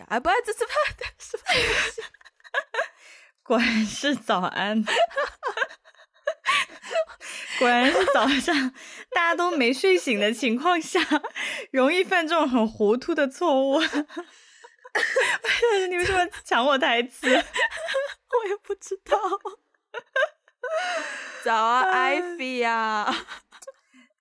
啊，啊不，这是不是什么？果然是早安，果然是早上，大家都没睡醒的情况下，容易犯这种很糊涂的错误。你为什么抢我台词？我也不知道。早啊，Ivy 啊！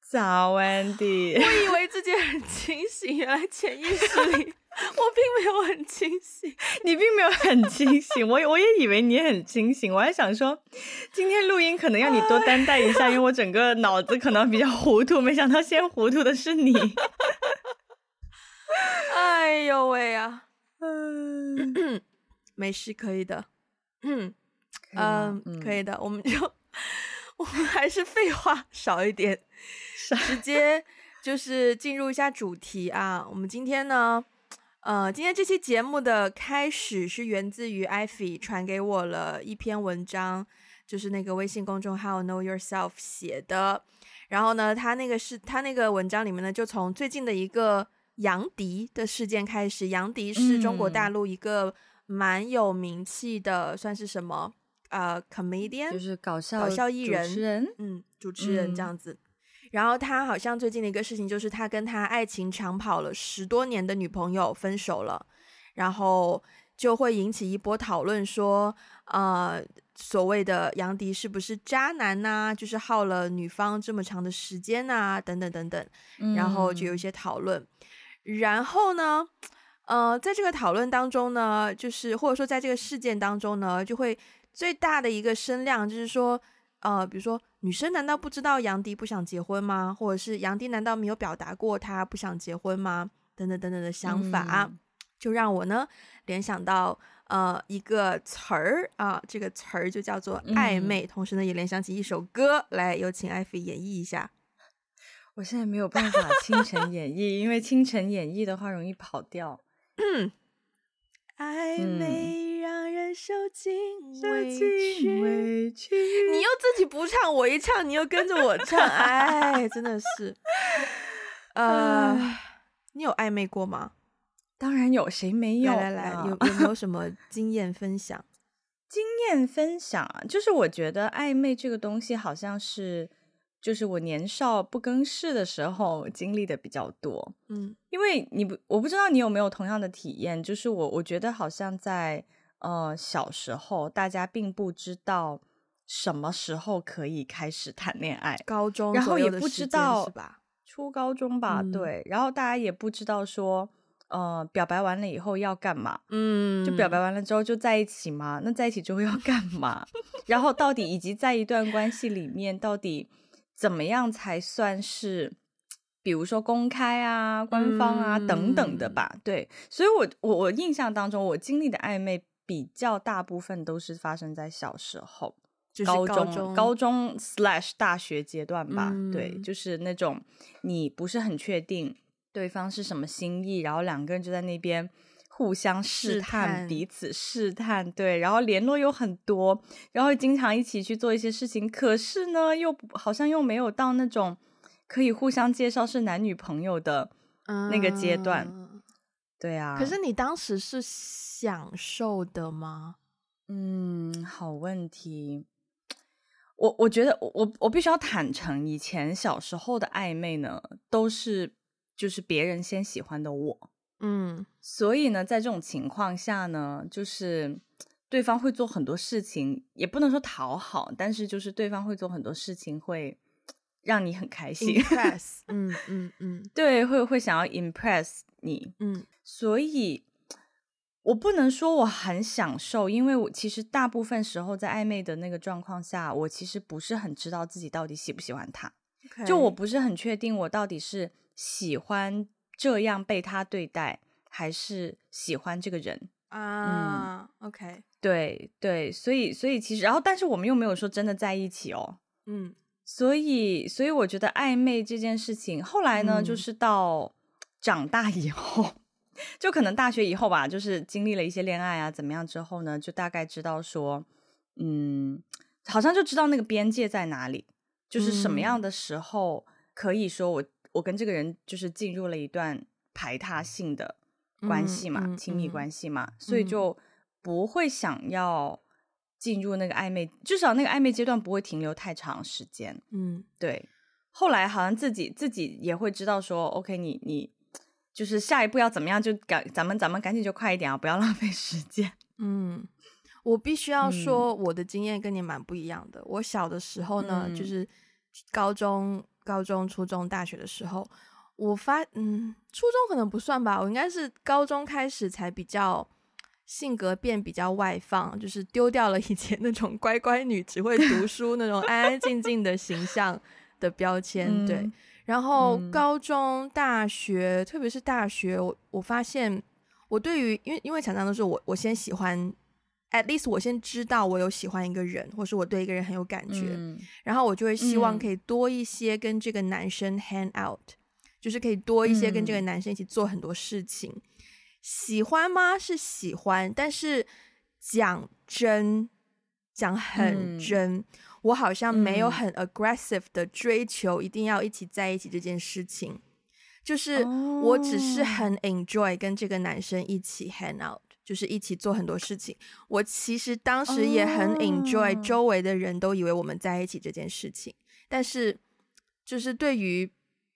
早，Wendy。我以为自己很清醒，原来潜意识里我 并没有很清醒。你并没有很清醒，我我也以为你很清醒。我还想说，今天录音可能要你多担待一下，因为我整个脑子可能比较糊涂。没想到先糊涂的是你。哎呦喂呀！嗯，没事，可以的。嗯嗯，可以的。我们就 我们还是废话少一点。直接就是进入一下主题啊！我们今天呢，呃，今天这期节目的开始是源自于 Ivy 传给我了一篇文章，就是那个微信公众号 Know Yourself 写的。然后呢，他那个是他那个文章里面呢，就从最近的一个杨迪的事件开始。杨迪是中国大陆一个蛮有名气的，嗯、算是什么呃，comedian，就是搞笑搞笑艺人，主持人，嗯，主持人这样子。嗯然后他好像最近的一个事情就是他跟他爱情长跑了十多年的女朋友分手了，然后就会引起一波讨论说，呃，所谓的杨迪是不是渣男呐？就是耗了女方这么长的时间呐，等等等等，然后就有一些讨论。嗯、然后呢，呃，在这个讨论当中呢，就是或者说在这个事件当中呢，就会最大的一个声量就是说。呃，比如说，女生难道不知道杨迪不想结婚吗？或者是杨迪难道没有表达过他不想结婚吗？等等等等的想法，嗯、就让我呢联想到呃一个词儿啊，这个词儿就叫做暧昧，嗯、同时呢也联想起一首歌，来有请艾菲演绎一下。我现在没有办法清晨演绎，因为清晨演绎的话容易跑调。嗯，暧昧。让人受尽委，委屈，你又自己不唱，我一唱你又跟着我唱，哎，真的是，呃，你有暧昧过吗？当然有，谁没有？来来来，有有没有什么经验分享？经验分享啊，就是我觉得暧昧这个东西好像是。就是我年少不更事的时候经历的比较多，嗯，因为你不，我不知道你有没有同样的体验，就是我我觉得好像在呃小时候，大家并不知道什么时候可以开始谈恋爱，高中，然后也不知道是吧？初高中吧，嗯、对，然后大家也不知道说，呃，表白完了以后要干嘛？嗯，就表白完了之后就在一起嘛？那在一起之后要干嘛？然后到底以及在一段关系里面到底。怎么样才算是，比如说公开啊、官方啊、嗯、等等的吧？对，所以我我我印象当中，我经历的暧昧比较大部分都是发生在小时候，就是高中、高中、slash 大学阶段吧。嗯、对，就是那种你不是很确定对方是什么心意，然后两个人就在那边。互相试探，彼此试探，对，然后联络又很多，然后经常一起去做一些事情，可是呢，又好像又没有到那种可以互相介绍是男女朋友的那个阶段，嗯、对啊。可是你当时是享受的吗？嗯，好问题。我我觉得我我必须要坦诚，以前小时候的暧昧呢，都是就是别人先喜欢的我。嗯，所以呢，在这种情况下呢，就是对方会做很多事情，也不能说讨好，但是就是对方会做很多事情，会让你很开心。Impress，嗯嗯嗯，对，会会想要 impress 你，嗯，所以我不能说我很享受，因为我其实大部分时候在暧昧的那个状况下，我其实不是很知道自己到底喜不喜欢他，Okay. 就我不是很确定我到底是喜欢。这样被他对待，还是喜欢这个人啊、uh, 嗯？OK，对对，所以所以其实，然后但是我们又没有说真的在一起哦。嗯，所以所以我觉得暧昧这件事情，后来呢，嗯、就是到长大以后，就可能大学以后吧，就是经历了一些恋爱啊，怎么样之后呢，就大概知道说，嗯，好像就知道那个边界在哪里，就是什么样的时候可以说我。我跟这个人就是进入了一段排他性的关系嘛，亲密关系嘛，所以就不会想要进入那个暧昧，至少那个暧昧阶段不会停留太长时间。嗯，对。后来好像自己自己也会知道说，OK，你你就是下一步要怎么样，就赶咱们咱们赶紧就快一点啊，不要浪费时间。嗯，我必须要说，我的经验跟你蛮不一样的。我小的时候呢，就是高中、高中、初中、大学的时候。我发嗯，初中可能不算吧，我应该是高中开始才比较性格变比较外放，就是丢掉了以前那种乖乖女只会读书那种安安静静的形象的标签。嗯、对，然后高中、大学，嗯、特别是大学，我我发现我对于因为因为常常都是我我先喜欢，at least 我先知道我有喜欢一个人，或是我对一个人很有感觉，嗯、然后我就会希望可以多一些跟这个男生 hang out。就是可以多一些跟这个男生一起做很多事情，嗯、喜欢吗？是喜欢，但是讲真，讲很真，嗯、我好像没有很 aggressive 的追求，一定要一起在一起这件事情。嗯、就是我只是很 enjoy 跟这个男生一起 hang out，就是一起做很多事情。我其实当时也很 enjoy 周围的人都以为我们在一起这件事情，但是就是对于。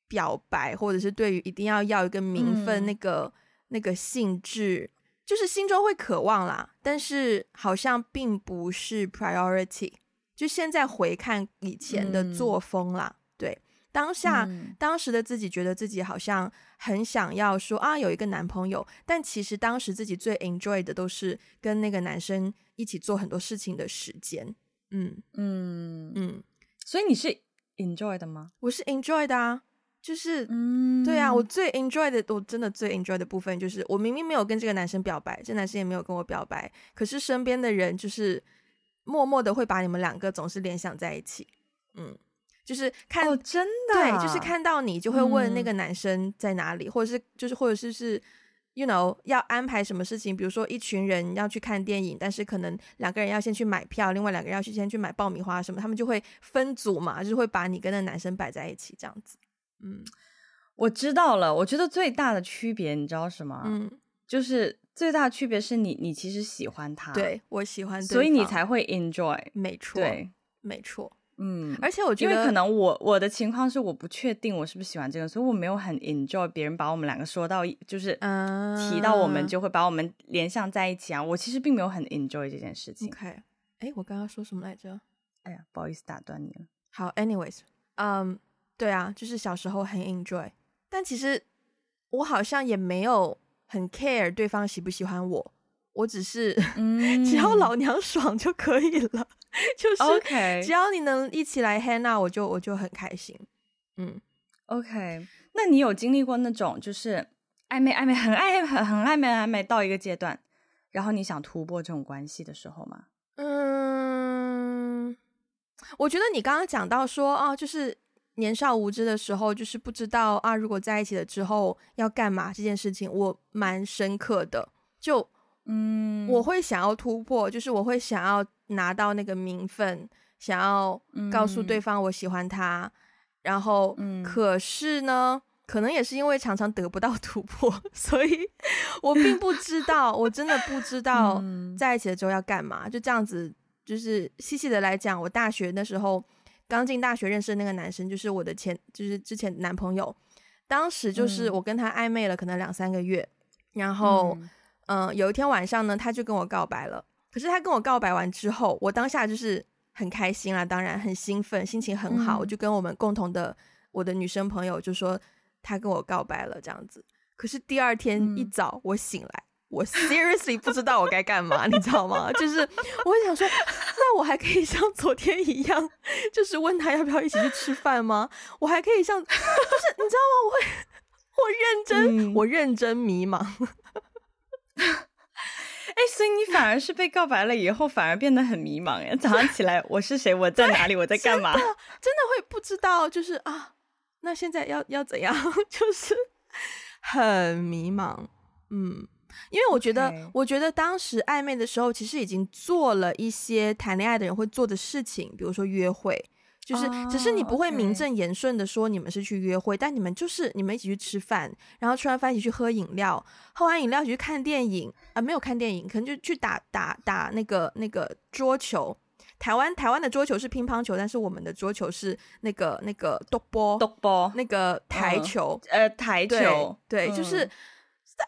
表白，或者是对于一定要要一个名分，那个、嗯、那个性质，就是心中会渴望啦，但是好像并不是 priority。就现在回看以前的作风啦，嗯、对，当下、嗯、当时的自己觉得自己好像很想要说啊，有一个男朋友，但其实当时自己最 enjoy 的都是跟那个男生一起做很多事情的时间。嗯嗯嗯，所以你是 enjoy 的吗？我是 enjoy 的啊。就是，嗯，对啊，我最 enjoy 的，我真的最 enjoy 的部分就是，我明明没有跟这个男生表白，这男生也没有跟我表白，可是身边的人就是默默的会把你们两个总是联想在一起，嗯，就是看，哦，真的，对，就是看到你就会问那个男生在哪里，嗯，或者是就是或者是是，you know，要安排什么事情，比如说一群人要去看电影，但是可能两个人要先去买票，另外两个人要去先去买爆米花什么，他们就会分组嘛，就是会把你跟那男生摆在一起这样子。嗯，我知道了。我觉得最大的区别，你知道什么？嗯，就是最大的区别是你，你其实喜欢他，对，我喜欢，所以你才会 enjoy。没错，对，没错。嗯，而且我觉得，因为可能我我的情况是我不确定我是不是喜欢这个，所以我没有很 enjoy 别人把我们两个说到，就是提到我们就会把我们联想在一起啊。我其实并没有很 enjoy 这件事情。OK，哎，我刚刚说什么来着？哎呀，不好意思打断你了。好，anyways，嗯、um,。对啊，就是小时候很 enjoy，但其实我好像也没有很 care 对方喜不喜欢我，我只是、嗯、只要老娘爽就可以了，就是 OK，只要你能一起来 hang out，我就我就很开心。嗯，OK，那你有经历过那种就是暧昧暧昧很暧很很暧昧暧昧到一个阶段，然后你想突破这种关系的时候吗？嗯，我觉得你刚刚讲到说哦，就是。年少无知的时候，就是不知道啊，如果在一起了之后要干嘛这件事情，我蛮深刻的。就嗯，我会想要突破，就是我会想要拿到那个名分，想要告诉对方我喜欢他。嗯、然后，嗯、可是呢，可能也是因为常常得不到 突破，所以我并不知道，我真的不知道在一起了之后要干嘛。就这样子，就是细细的来讲，我大学那时候。刚进大学认识的那个男生，就是我的前，就是之前男朋友。当时就是我跟他暧昧了可能两三个月，然后，嗯、呃，有一天晚上呢，他就跟我告白了。可是他跟我告白完之后，我当下就是很开心啦，当然很兴奋，心情很好。嗯、我就跟我们共同的我的女生朋友就说他跟我告白了这样子。可是第二天一早我醒来。我 seriously 不知道我该干嘛，你知道吗？就是我会想说，那我还可以像昨天一样，就是问他要不要一起去吃饭吗？我还可以像，就是你知道吗？我会，我认真，嗯、我认真迷茫。哎、欸，所以你反而是被告白了以后，反而变得很迷茫哎？早上起来，我是谁？我在哪里？我在干嘛？真的，真的会不知道，就是啊，那现在要要怎样？就是很迷茫，嗯。因为我觉得，Okay. 我觉得当时暧昧的时候，其实已经做了一些谈恋爱的人会做的事情，比如说约会，就是只是你不会名正言顺的说你们是去约会，但你们就是你们一起去吃饭，然后吃完饭一起去喝饮料，喝完饮料一起去看电影啊，没有看电影，可能就去打打打那个那个桌球。台湾台湾的桌球是乒乓球，但是我们的桌球是那个那个独波独波那个台球，呃台。球，对，就是。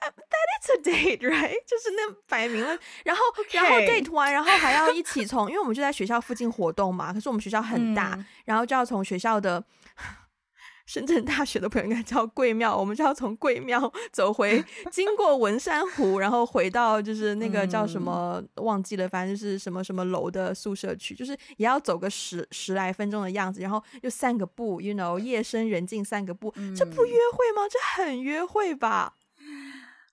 That, that is a date, right？就是那摆明了，然后.然后 date 完，然后还要一起从，因为我们就在学校附近活动嘛。可是我们学校很大，嗯、然后就要从学校的 深圳大学的朋友应该叫桂庙，我们就要从桂庙 走回，经过文山湖，然后回到就是那个叫什么、嗯、忘记了，反正就是什么什么楼的宿舍区，就是也要走个十十来分钟的样子，然后又散个步，you know，夜深人静散个步，嗯、这不约会吗？这很约会吧？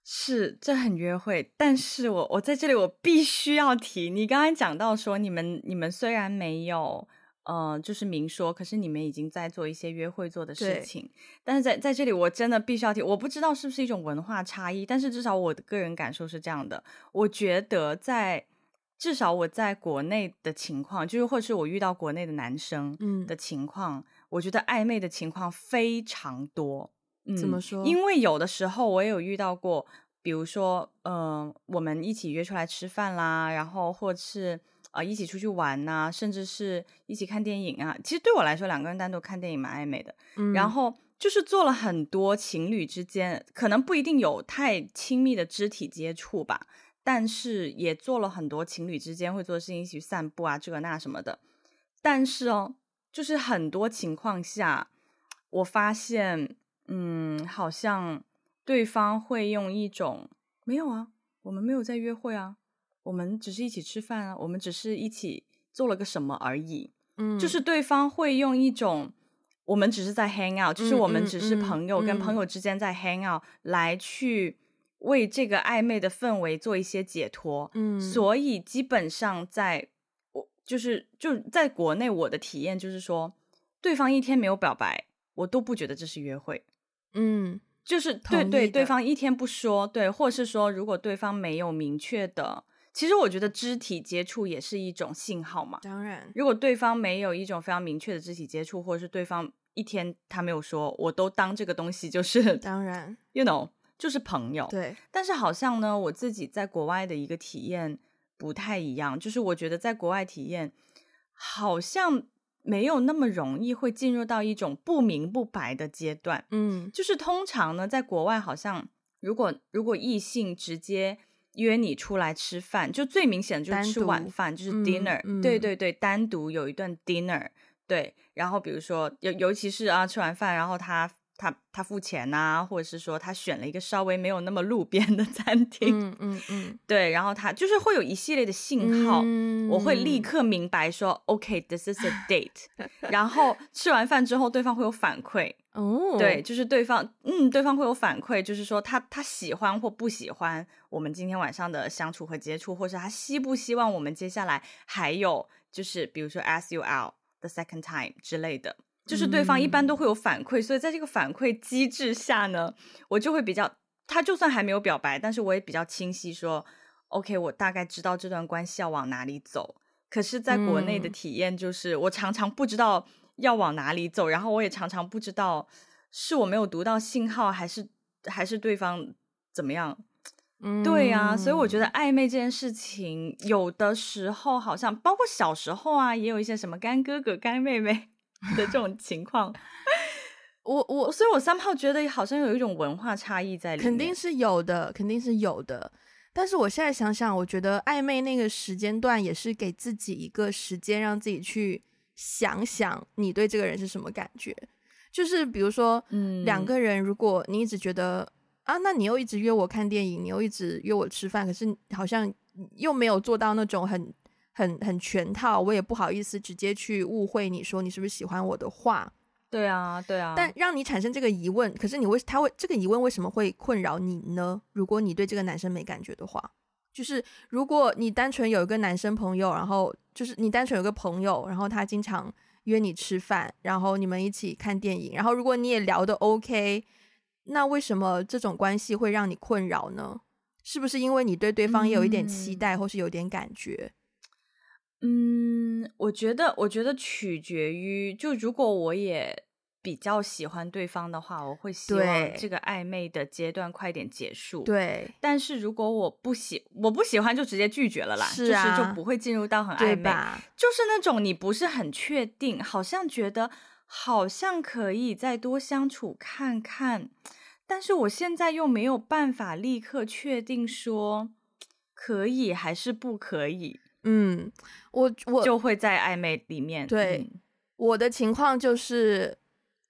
是，这很约会，但是我我在这里我必须要提，你刚才讲到说你们你们虽然没有呃就是明说，可是你们已经在做一些约会做的事情，但是在在这里我真的必须要提，我不知道是不是一种文化差异，但是至少我的个人感受是这样的，我觉得在至少我在国内的情况，就是或是我遇到国内的男生的情况，嗯、我觉得暧昧的情况非常多。嗯、怎么说？因为有的时候我也有遇到过，比如说，嗯、呃，我们一起约出来吃饭啦，然后或者是啊、呃、一起出去玩呐、啊，甚至是一起看电影啊。其实对我来说，两个人单独看电影蛮暧昧的。嗯、然后就是做了很多情侣之间，可能不一定有太亲密的肢体接触吧，但是也做了很多情侣之间会做的事情，一起去散步啊，这个那什么的。但是哦，就是很多情况下，我发现。嗯，好像对方会用一种没有啊，我们没有在约会啊，我们只是一起吃饭啊，我们只是一起做了个什么而已。嗯，就是对方会用一种我们只是在 hang out，就是我们只是朋友跟朋友之间在 hang out，来去为这个暧昧的氛围做一些解脱。嗯，所以基本上在我就是就在国内，我的体验就是说，对方一天没有表白，我都不觉得这是约会。嗯，就是对对，对方一天不说，对，或是说如果对方没有明确的，其实我觉得肢体接触也是一种信号嘛。当然，如果对方没有一种非常明确的肢体接触，或者是对方一天他没有说，我都当这个东西就是当然，you know，就是朋友。对，但是好像呢，我自己在国外的一个体验不太一样，就是我觉得在国外体验好像。没有那么容易会进入到一种不明不白的阶段，嗯，就是通常呢，在国外好像如果如果异性直接约你出来吃饭，就最明显的就是吃晚饭，就是 dinner，嗯嗯，对对对，单独有一顿 dinner，对，然后比如说尤尤其是啊吃完饭，然后他。他他付钱呐、啊，或者是说他选了一个稍微没有那么路边的 餐厅，嗯嗯嗯，对，然后他就是会有一系列的信号，嗯、我会立刻明白说、嗯、，OK，this、okay, is a date。然后吃完饭之后，对方会有反馈，哦，对，就是对方，嗯，对方会有反馈，就是说他他喜欢或不喜欢我们今天晚上的相处和接触，或是他希不希望我们接下来还有就是比如说 ask you out the second time 之类的。就是对方一般都会有反馈，嗯、所以在这个反馈机制下呢，我就会比较，他就算还没有表白，但是我也比较清晰说，OK，我大概知道这段关系要往哪里走。可是，在国内的体验就是，我常常不知道要往哪里走，然后我也常常不知道是我没有读到信号，还是还是对方怎么样。嗯，对呀，所以我觉得暧昧这件事情，有的时候好像包括小时候啊，也有一些什么干哥哥、干妹妹。的这种情况，我我，所以我三炮觉得好像有一种文化差异在里面，肯定是有的，肯定是有的。但是我现在想想，我觉得暧昧那个时间段也是给自己一个时间，让自己去想想你对这个人是什么感觉。就是比如说，嗯，两个人，如果你一直觉得啊，那你又一直约我看电影，你又一直约我吃饭，可是好像又没有做到那种很。很很全套，我也不好意思直接去误会你说你是不是喜欢我的话。对啊，对啊。但让你产生这个疑问，可是你为他会这个疑问为什么会困扰你呢？如果你对这个男生没感觉的话，就是如果你单纯有一个男生朋友，然后就是你单纯有个朋友，然后他经常约你吃饭，然后你们一起看电影，然后如果你也聊得 OK，那为什么这种关系会让你困扰呢？是不是因为你对对方也有一点期待，嗯、或是有点感觉？嗯，我觉得，我觉得取决于，就如果我也比较喜欢对方的话，我会希望这个暧昧的阶段快点结束。对，但是如果我不喜，我不喜欢就直接拒绝了啦，是啊，就是就不会进入到很暧昧，就是那种你不是很确定，好像觉得好像可以再多相处看看，但是我现在又没有办法立刻确定说可以还是不可以。嗯，我我就会在暧昧里面。对，嗯、我的情况就是，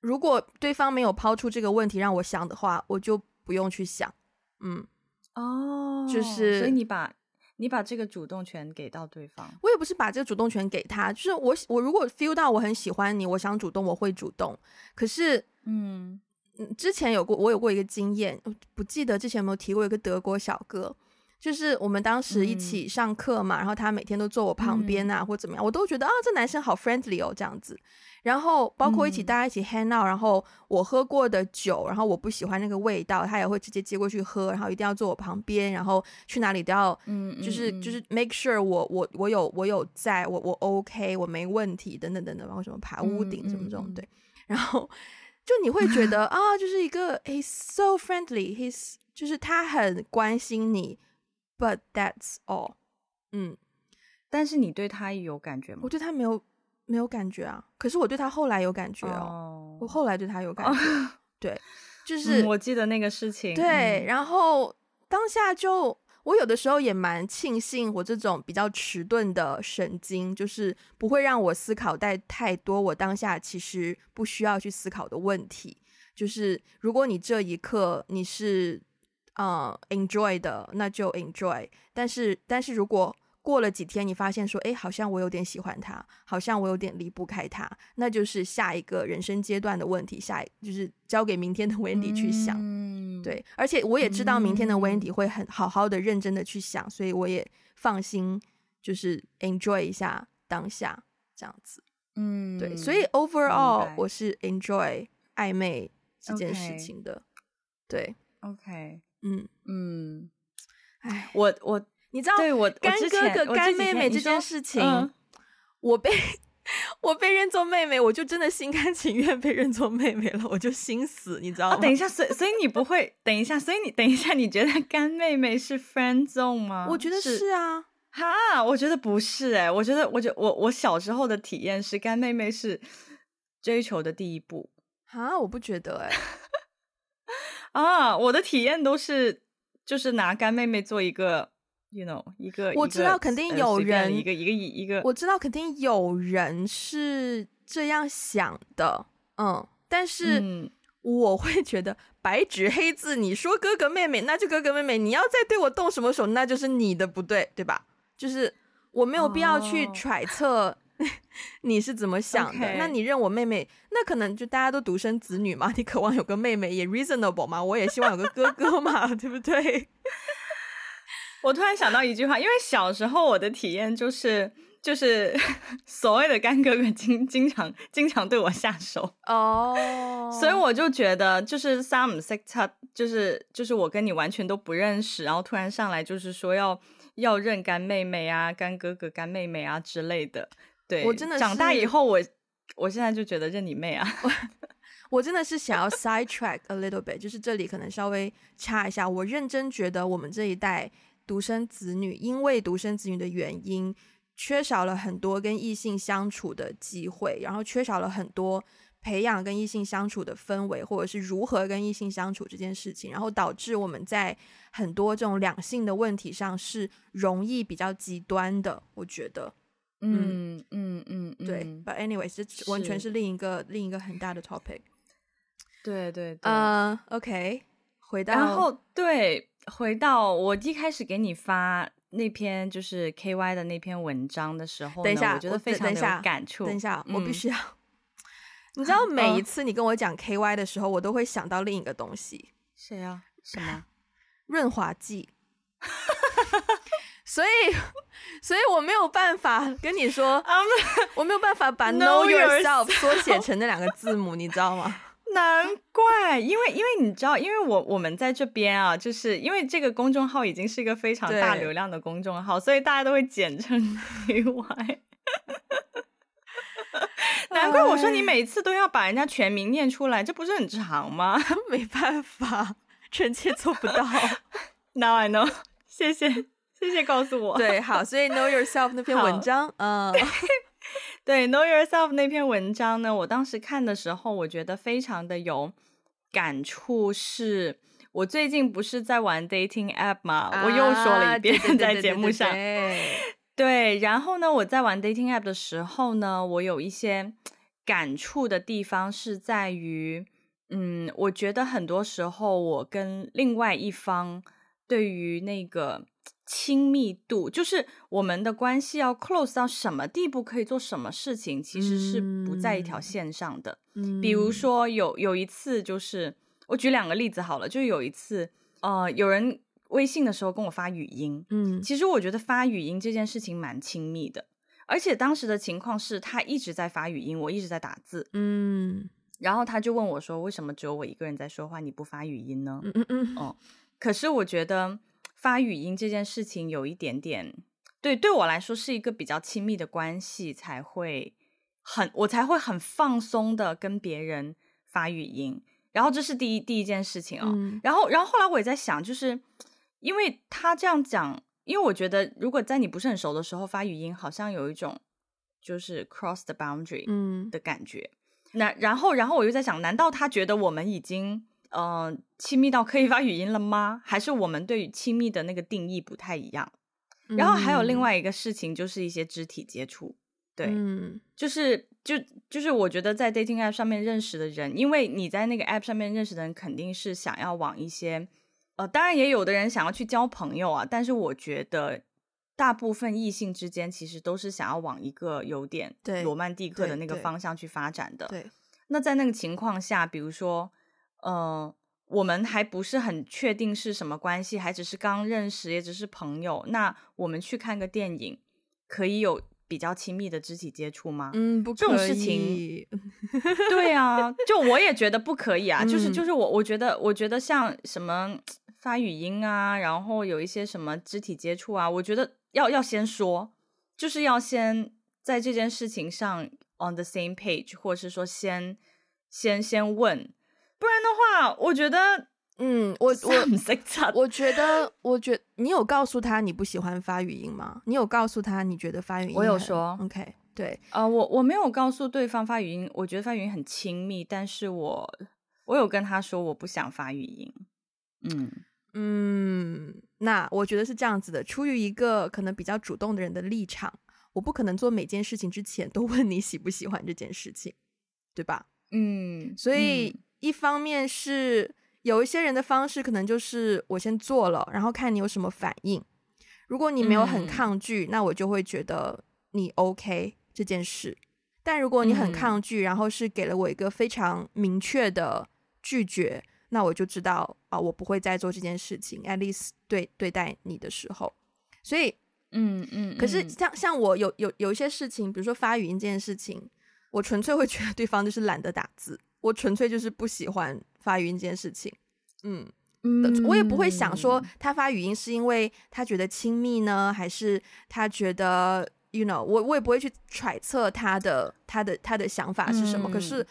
如果对方没有抛出这个问题让我想的话，我就不用去想。嗯，哦，就是，所以你把你把这个主动权给到对方。我也不是把这个主动权给他，就是我我如果 feel 到我很喜欢你，我想主动，我会主动。可是，嗯嗯，之前有过我有过一个经验，不记得之前有没有提过一个德国小哥。就是我们当时一起上课嘛，嗯、然后他每天都坐我旁边啊，嗯、或怎么样，我都觉得啊，这男生好 friendly 哦，这样子。然后包括一起大家一起 hang out，、嗯、然后我喝过的酒，然后我不喜欢那个味道，他也会直接接过去喝，然后一定要坐我旁边，然后去哪里都要，嗯，就是就是 make sure 我我我有我有在我我 OK，我没问题，等等等等，然后什么爬屋顶什么这种，嗯、对。然后就你会觉得 啊，就是一个 he's so friendly，he's 就是他很关心你。But that's all。嗯，但是你对他有感觉吗？我对他没有没有感觉啊。可是我对他后来有感觉哦。Oh. 我后来对他有感觉。Oh. 对，就是、嗯、我记得那个事情。对，嗯、然后当下就我有的时候也蛮庆幸我这种比较迟钝的神经，就是不会让我思考带太多我当下其实不需要去思考的问题。就是如果你这一刻你是。嗯、uh，enjoy 的那就 enjoy，但是但是如果过了几天，你发现说，哎，好像我有点喜欢他，好像我有点离不开他，那就是下一个人生阶段的问题，下一就是交给明天的 Wendy 去想，嗯、对，而且我也知道明天的 Wendy 会很好好的认真的去想，所以我也放心，就是 enjoy 一下当下这样子，嗯，对，所以 overall 我是 enjoy 暧昧这件事情的.对，OK。嗯嗯，哎，我我你知道，对我干哥哥干妹妹这件事情，嗯、我被我被认作妹妹，我就真的心甘情愿被认作妹妹了，我就心死，你知道吗？啊、等一下，所以所以你不会等一下，所以你等一下，你觉得干妹妹是 friend zone 吗？我觉得是啊，哈，我觉得不是哎、欸，我觉得，我觉得我我小时候的体验是干妹妹是追求的第一步，哈，我不觉得哎、欸。啊，我的体验都是就是拿干妹妹做一个，you know，一个我知道肯定有人、呃、一个一个一个，我知道肯定有人是这样想的，嗯，但是 我会觉得白纸黑字，你说哥哥妹妹，那就哥哥妹妹，你要再对我动什么手，那就是你的不对，对吧？就是我没有必要去揣测。Oh. 你是怎么想的？Okay. 那你认我妹妹，那可能就大家都独生子女嘛，你渴望有个妹妹也 reasonable 嘛，我也希望有个哥哥嘛，对不对？我突然想到一句话，因为小时候我的体验就是，就是所谓的干哥哥经经常经常对我下手哦，oh. 所以我就觉得就是 some sector 就是就是我跟你完全都不认识，然后突然上来就是说要要认干妹妹啊、干哥哥、干妹妹啊之类的。对，我真的是长大以后我，我我现在就觉得认你妹啊！我 我真的是想要 sidetrack a little bit，就是这里可能稍微插一下。我认真觉得我们这一代独生子女，因为独生子女的原因，缺少了很多跟异性相处的机会，然后缺少了很多培养跟异性相处的氛围，或者是如何跟异性相处这件事情，然后导致我们在很多这种两性的问题上是容易比较极端的。我觉得。嗯嗯嗯，对，But anyways，这完全是另一个另一个很大的 topic。对对对，嗯、uh,，OK，回到然后对，回到我一开始给你发那篇就是 KY 的那篇文章的时候，等一下，我觉得非常的有感触。等一下，我必须要，嗯、你知道每一次你跟我讲 KY 的时候，我都会想到另一个东西。谁啊？什么？润滑剂。所以，所以我没有办法跟你说，um, 我没有办法把 know yourself 缩写成那两个字母，你知道吗？难怪，因为因为你知道，因为我我们在这边啊，就是因为这个公众号已经是一个非常大流量的公众号，所以大家都会简称 KY。难怪我说你每次都要把人家全名念出来，这不是很长吗？没办法，臣妾做不到。Now I know，谢谢谢谢告诉我。对，好，所以 Know Yourself 那篇文章，嗯，对，Know Yourself 那篇文章呢，我当时看的时候，我觉得非常的有感触。是我最近不是在玩 dating app 吗？啊、我又说了一遍，在节目上。对，然后呢，我在玩 dating app 的时候呢，我有一些感触的地方是在于，嗯，我觉得很多时候我跟另外一方对于那个亲密度，就是我们的关系要 close 到什么地步，可以做什么事情，其实是不在一条线上的。嗯，比如说有有一次，就是我举两个例子好了，就有一次，呃，有人。微信的时候跟我发语音，嗯，其实我觉得发语音这件事情蛮亲密的，而且当时的情况是他一直在发语音，我一直在打字，嗯，然后他就问我说：“为什么只有我一个人在说话，你不发语音呢？”嗯嗯嗯，哦，可是我觉得发语音这件事情有一点点，对，对我来说是一个比较亲密的关系，才会很，我才会很放松的跟别人发语音，然后这是第一第一件事情哦，嗯，然后然后后来我也在想，就是。因为他这样讲，因为我觉得如果在你不是很熟的时候发语音，好像有一种就是 cross the boundary 嗯的感觉。嗯、那然后然后我又在想，难道他觉得我们已经呃亲密到可以发语音了吗？还是我们对于亲密的那个定义不太一样？嗯、然后还有另外一个事情，就是一些肢体接触。对，嗯、就是就就是我觉得在 dating app 上面认识的人，因为你在那个 app 上面认识的人，肯定是想要往一些。呃，当然也有的人想要去交朋友啊，但是我觉得大部分异性之间其实都是想要往一个有点罗曼蒂克的那个方向去发展的。对，对，那在那个情况下，比如说，呃，我们还不是很确定是什么关系，还只是刚认识，也只是朋友，那我们去看个电影，可以有比较亲密的肢体接触吗？嗯，不可以。这种事情，对啊，就我也觉得不可以啊。嗯、就是就是我我觉得我觉得像什么。发语音啊，然后有一些什么肢体接触啊，我觉得要要先说，就是要先在这件事情上 on the same page，或者是说先先先问，不然的话，我觉得，嗯，我我我觉得，我觉得你有告诉他你不喜欢发语音吗？你有告诉他你觉得发语音？我有说，OK，对，啊、呃，我我没有告诉对方发语音，我觉得发语音很亲密，但是我我有跟他说我不想发语音，嗯。嗯，那我觉得是这样子的。出于一个可能比较主动的人的立场，我不可能做每件事情之前都问你喜不喜欢这件事情，对吧？嗯，所以一方面是有一些人的方式，可能就是我先做了，然后看你有什么反应。如果你没有很抗拒，嗯，那我就会觉得你 OK 这件事。但如果你很抗拒，然后是给了我一个非常明确的拒绝。那我就知道啊，我不会再做这件事情。At least 对对待你的时候，所以，嗯嗯。可是像像我有有有一些事情，比如说发语音这件事情，我纯粹会觉得对方就是懒得打字，我纯粹就是不喜欢发语音这件事情。嗯嗯，我也不会想说他发语音是因为他觉得亲密呢，还是他觉得，you know，我我也不会去揣测他的他的他的想法是什么。嗯、可是。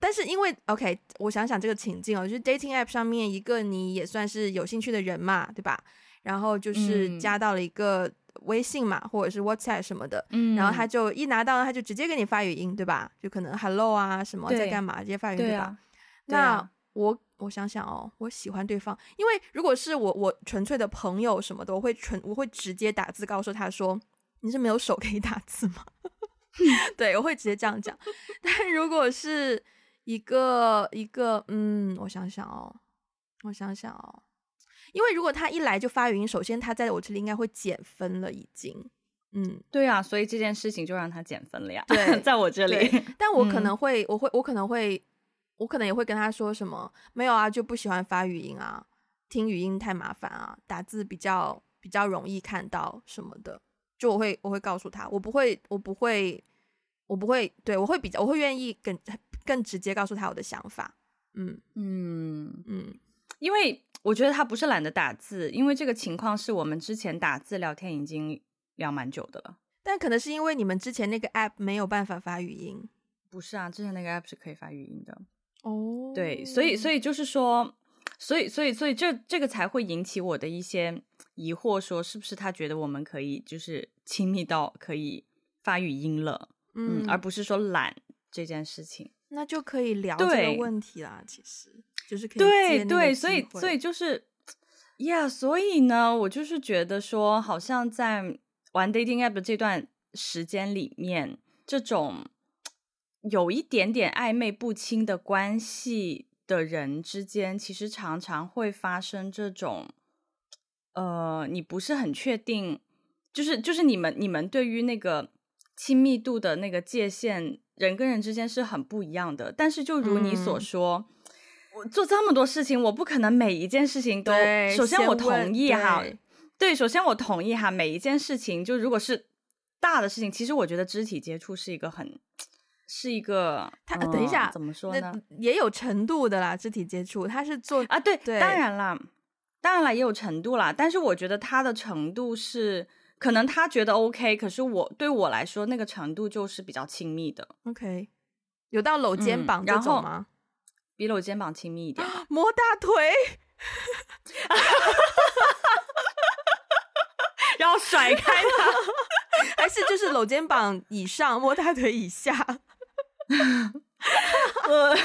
但是因为 OK，我想想这个情境哦，就是 dating app 上面一个你也算是有兴趣的人嘛，对吧？然后就是加到了一个微信嘛，嗯、或者是 WhatsApp 什么的，嗯，然后他就一拿到他就直接给你发语音，对吧？就可能 Hello 啊什么在干嘛，直接发语音，对，对吧？对啊、那我我想想哦，我喜欢对方，因为如果是我我纯粹的朋友什么的，我会纯我会直接打字告诉他说，你是没有手可以打字吗？对，我会直接这样讲。但如果是一个一个，嗯，我想想哦，我想想哦，因为如果他一来就发语音，首先他在我这里应该会减分了，已经，嗯，对啊，所以这件事情就让他减分了呀。对，在我这里，但我可能会，嗯、我会，我可能会，我可能也会跟他说什么，没有啊，就不喜欢发语音啊，听语音太麻烦啊，打字比较比较容易看到什么的，就我会我会告诉他，我不会，我不会，我不会，对，我会比较，我会愿意更。更直接告诉他我的想法，嗯。嗯。嗯，因为我觉得他不是懒得打字，因为这个情况是我们之前打字聊天已经聊蛮久的了，但可能是因为你们之前那个 app 没有办法发语音，不是啊，之前那个 app 是可以发语音的。哦，对，所以所以就是说，所以所以所以这这个才会引起我的一些疑惑，说是不是他觉得我们可以就是亲密到可以发语音了，嗯，嗯，而不是说懒这件事情，那就可以聊这个问题啦。其实就是可以对对，所以所以就是呀，yeah, 所以呢，我就是觉得说，好像在玩 dating app 的这段时间里面，这种。有一点点暧昧不清的关系的人之间，其实常常会发生这种，呃，你不是很确定，就是就是你们你们对于那个亲密度的那个界限，人跟人之间是很不一样的。但是就如你所说，嗯、我做这么多事情，我不可能每一件事情都。首先我同意哈，对，对，首先我同意哈，每一件事情就如果是大的事情，其实我觉得肢体接触是一个很。是一个，他等一下，怎么说呢？也有程度的啦，肢体接触，他是做啊，对，对，当然啦，当然啦，也有程度啦。但是我觉得他的程度是，可能他觉得 OK，可是我对我来说，那个程度就是比较亲密的。OK，有到搂肩膀这种吗？嗯、比搂肩膀亲密一点，摸大腿，然后甩开他，还是就是搂肩膀以上，摸大腿以下？我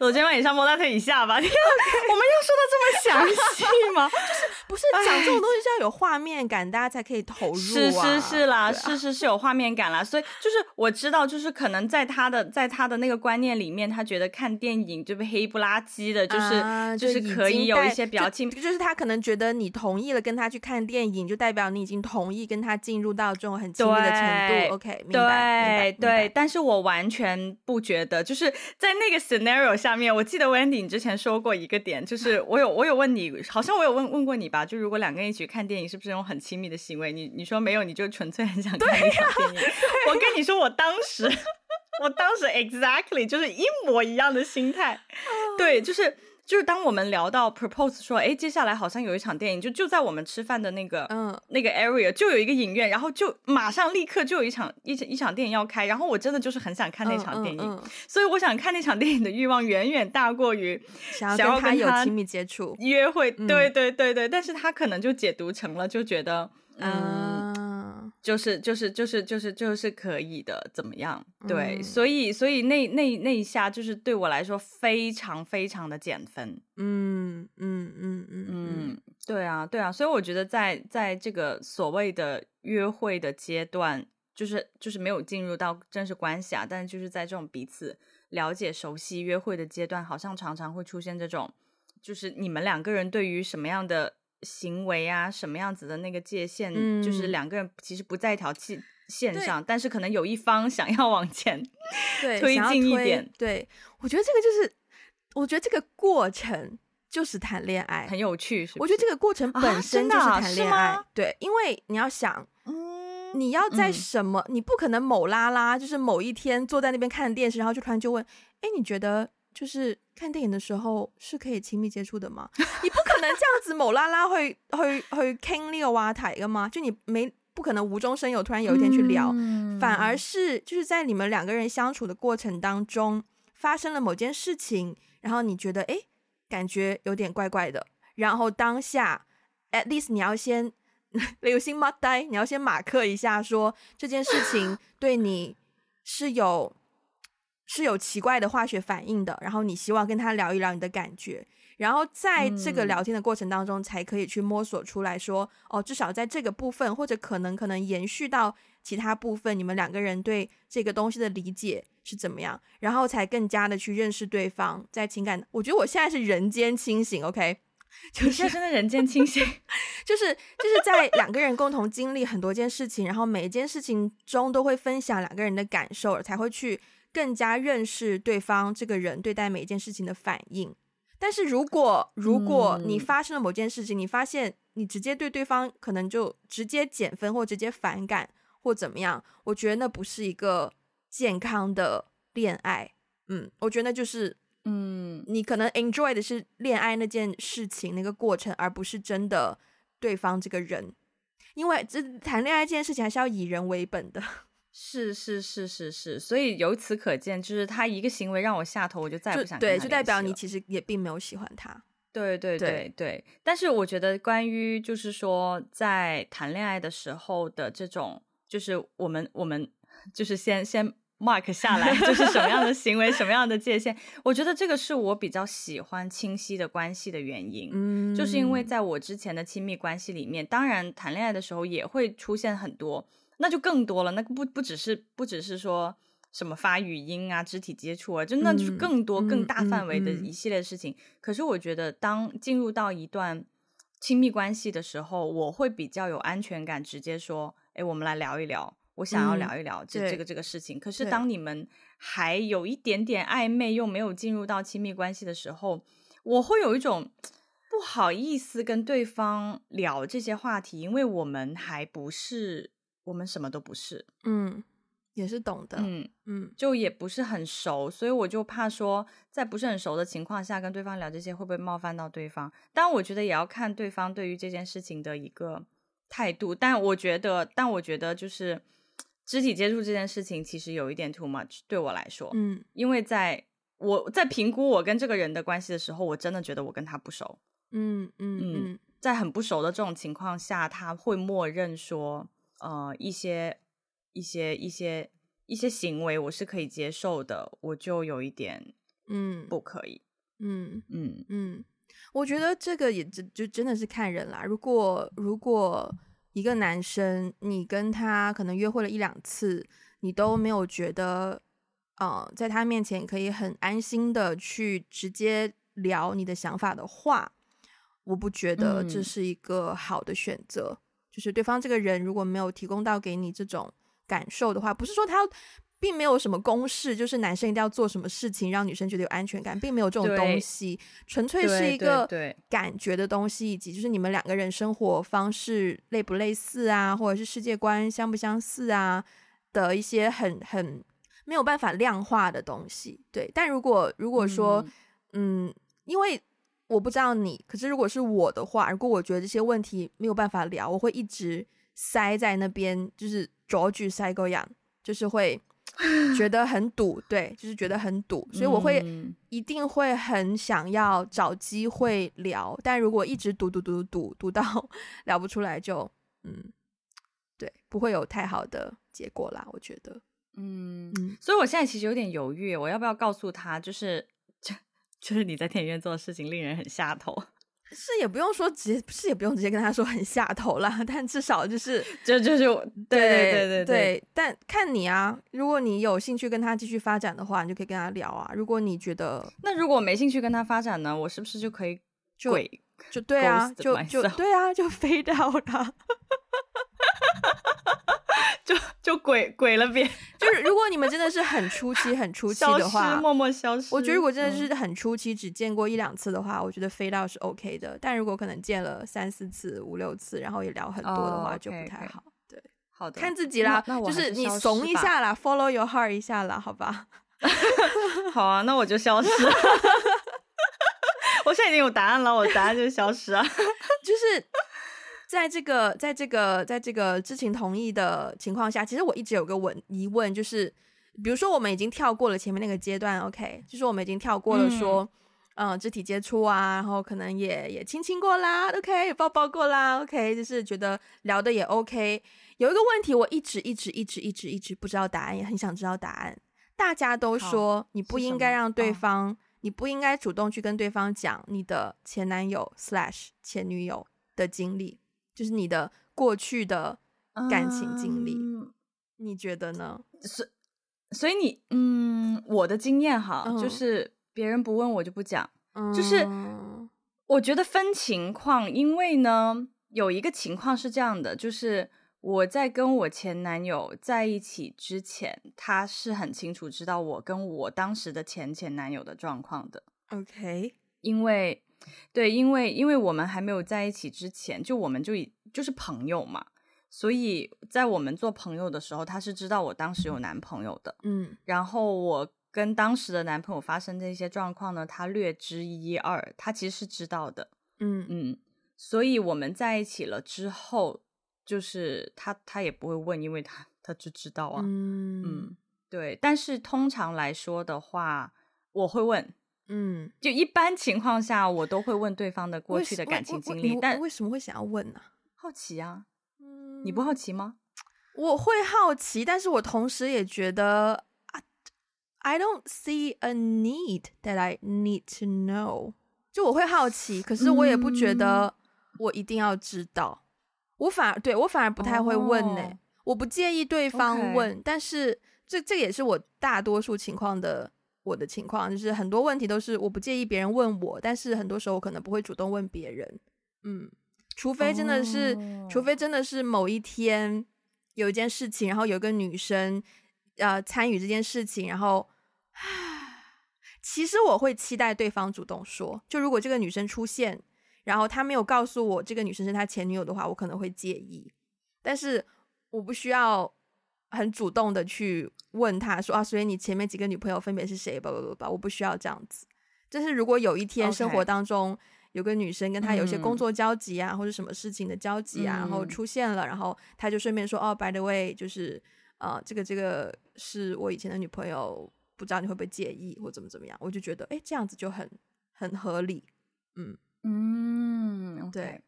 我肩膀以上，摸大腿以下吧。Okay. 我们要说的这么详细吗？就是不是讲这种东西是要有画面感，大家才可以投入啊。是是是啦，啊、是是是有画面感啦。所以就是我知道，就是可能在他的在他的那个观念里面，他觉得看电影就被黑不拉几的，就是、啊、就是可以有一些表情，就，就是他可能觉得你同意了跟他去看电影，就代表你已经同意跟他进入到这种很亲密的程度。OK，明白，对对，对。但是我完全不觉得，就是在那个 scenario 下面，我记得 Wendy 你之前说过一个点，就是 我有我有问你，好像我有问问过你吧？就如果两个人一起看电影，是不是那种很亲密的行为？你你说没有，你就纯粹很想看一场电影。啊、我跟你说，我当时，我当时 exactly 就是一模一样的心态，对，就是。就是当我们聊到 propose 说，哎，接下来好像有一场电影，就就在我们吃饭的那个，嗯，那个 area 就有一个影院，然后就马上立刻就有一场一一场电影要开，然后我真的就是很想看那场电影，嗯嗯嗯、所以我想看那场电影的欲望远远大过于想要跟他有亲密接触约会，对对对对，但是他可能就解读成了就觉得，嗯。嗯就是就是就是就是就是可以的，怎么样？对，嗯、所以所以那那那一下就是对我来说非常非常的减分。嗯嗯嗯嗯嗯，对啊对啊，所以我觉得在在这个所谓的约会的阶段，就是就是没有进入到正式关系啊，但是就是在这种彼此了解、熟悉、约会的阶段，好像常常会出现这种，就是你们两个人对于什么样的。行为啊，什么样子的那个界限，嗯、就是两个人其实不在一条线线上，但是可能有一方想要往前 对推进一点。对，我觉得这个就是，我觉得这个过程就是谈恋爱，很有趣是是？我觉得这个过程本身就是谈恋爱。啊、对，因为你要想，嗯，你要在什么，嗯、你不可能某拉拉，就是某一天坐在那边看电视，然后就突然就问，哎，你觉得？就是看电影的时候是可以亲密接触的吗？你不可能这样子某拉拉会会会倾呢个话题的吗？就你没不可能无中生有，突然有一天去聊，嗯、反而是就是在你们两个人相处的过程当中发生了某件事情，然后你觉得诶，感觉有点怪怪的，然后当下 at least 你要先 留心吗？呆，你要先马克一下说，说这件事情 对你是有。是有奇怪的化学反应的，然后你希望跟他聊一聊你的感觉，然后在这个聊天的过程当中，才可以去摸索出来说，嗯、哦，至少在这个部分，或者可能可能延续到其他部分，你们两个人对这个东西的理解是怎么样，然后才更加的去认识对方，在情感，我觉得我现在是人间清醒，OK，就是真的人间清醒，就是就是在两个人共同经历很多件事情，然后每一件事情中都会分享两个人的感受，才会去。更加认识对方这个人对待每一件事情的反应，但是如果如果你发生了某件事情，嗯、你发现你直接对对方可能就直接减分或直接反感或怎么样，我觉得那不是一个健康的恋爱。嗯，我觉得那就是嗯，你可能 enjoy 的是恋爱那件事情那个过程，而不是真的对方这个人，因为这谈恋爱这件事情还是要以人为本的。是是是是是，所以由此可见，就是他一个行为让我下头，我就再也不想对，就代表你其实也并没有喜欢他。对对对对，对，但是我觉得关于就是说在谈恋爱的时候的这种，就是我们我们就是先先 mark 下来，就是什么样的行为，什么样的界限，我觉得这个是我比较喜欢清晰的关系的原因。嗯，就是因为在我之前的亲密关系里面，当然谈恋爱的时候也会出现很多。那就更多了，那不不只是不只是说什么发语音啊、肢体接触啊，就那就是更多、更大范围的一系列事情。嗯嗯嗯、可是我觉得，当进入到一段亲密关系的时候，我会比较有安全感，直接说：“哎，我们来聊一聊，我想要聊一聊这、嗯、这个这个事情。”可是当你们还有一点点暧昧，又没有进入到亲密关系的时候，我会有一种不好意思跟对方聊这些话题，因为我们还不是。我们什么都不是，嗯，也是懂的，嗯嗯，就也不是很熟，所以我就怕说，在不是很熟的情况下跟对方聊这些，会不会冒犯到对方？当然，我觉得也要看对方对于这件事情的一个态度。但我觉得，但我觉得就是肢体接触这件事情，其实有一点 too much 对我来说，嗯，因为在我在评估我跟这个人的关系的时候，我真的觉得我跟他不熟，嗯嗯嗯，嗯，在很不熟的这种情况下，他会默认说。呃，一些一些一些一些行为我是可以接受的，我就有一点嗯不可以，嗯嗯嗯，嗯，我觉得这个也就就真的是看人啦。如果如果一个男生你跟他可能约会了一两次，你都没有觉得，呃，在他面前可以很安心的去直接聊你的想法的话，我不觉得这是一个好的选择。嗯就是对方这个人如果没有提供到给你这种感受的话，不是说他并没有什么公式，就是男生一定要做什么事情让女生觉得有安全感，并没有这种东西，纯粹是一个感觉的东西，以及就是你们两个人生活方式类不类似啊，或者是世界观相不相似啊的一些很很没有办法量化的东西。对，但如果如果说嗯，嗯，因为。我不知道你，可是如果是我的话，如果我觉得这些问题没有办法聊，我会一直塞在那边，就是卓句塞狗样，就是会 觉得很堵，对，就是觉得很堵，所以我会一定会很想要找机会聊，但如果一直堵堵堵堵堵到 聊不出来就，就嗯，对，不会有太好的结果啦，我觉得，嗯嗯，所以我现在其实有点犹豫，我要不要告诉他，就是。就是你在电影院做的事情令人很下头，是也不用说直接，是也不用直接跟他说很下头啦，但至少就是就就就对对对对对，对，但看你啊，如果你有兴趣跟他继续发展的话，你就可以跟他聊啊。如果你觉得那如果没兴趣跟他发展呢，我是不是就可以就就对啊，就就对啊，就飞掉了。就就鬼鬼了别，就是如果你们真的是很初期很初期的话，默默消失。我觉得如果真的是很初期，只见过一两次的话，嗯、我觉得飞到是 OK 的。但如果可能见了三四次、五六次，然后也聊很多的话，oh, 就不太好。对，好的，看自己啦，就是你怂一下啦，Follow your heart 一下啦，好吧？好啊，那我就消失。我现在已经有答案了，我答案就是消失啊，就是。在这个，在这个，在这个知情同意的情况下，其实我一直有个问疑问，就是，比如说我们已经跳过了前面那个阶段，OK，就是我们已经跳过了说，嗯，呃、肢体接触啊，然后可能也也亲亲过啦，OK，也抱抱过啦，OK，就是觉得聊的也 OK。有一个问题，我一直一直一直一直一直不知道答案，也很想知道答案。大家都说你不应该让对方，哦、你不应该主动去跟对方讲你的前男友 slash 前女友的经历。就是你的过去的感情经历，嗯、你觉得呢？所所以你嗯，我的经验哈，嗯、就是别人不问我就不讲，嗯、就是我觉得分情况，因为呢，有一个情况是这样的，就是我在跟我前男友在一起之前，他是很清楚知道我跟我当时的前前男友的状况的。OK，因为。对，因为因为我们还没有在一起之前，就我们就已就是朋友嘛，所以在我们做朋友的时候，他是知道我当时有男朋友的，嗯，然后我跟当时的男朋友发生这些状况呢，他略知一二，他其实是知道的，嗯嗯，所以我们在一起了之后，就是他他也不会问，因为他。他就知道啊。嗯嗯，对。但是通常来说的话，我会问，嗯，就一般情况下，我都会问对方的过去的感情经历。但为什么会想要问呢？好奇啊。嗯，你不好奇吗？我会好奇，但是我同时也觉得，I don't see a need that I need to know。就我会好奇，可是我也不觉得我一定要知道。嗯、我反而对我反而不太会问呢、欸。哦、我不介意对方问.但是这这也是我大多数情况的我的情况，就是很多问题都是我不介意别人问我，但是很多时候我可能不会主动问别人。嗯，除非真的是，哦、除非真的是某一天有一件事情，然后有一个女生呃参与这件事情，然后。其实我会期待对方主动说，就如果这个女生出现，然后她没有告诉我这个女生是她前女友的话，我可能会介意。但是我不需要很主动的去问他说啊，所以你前面几个女朋友分别是谁？吧吧吧吧，我不需要这样子。就是如果有一天生活当中有个女生跟他有些工作交集啊，嗯、或者什么事情的交集啊，嗯、然后出现了，然后他就顺便说哦，by the way，就是呃，这个这个是我以前的女朋友。不知道你会不会介意或怎么怎么样，我就觉得哎，这样子就很很合理，嗯嗯，okay. 对，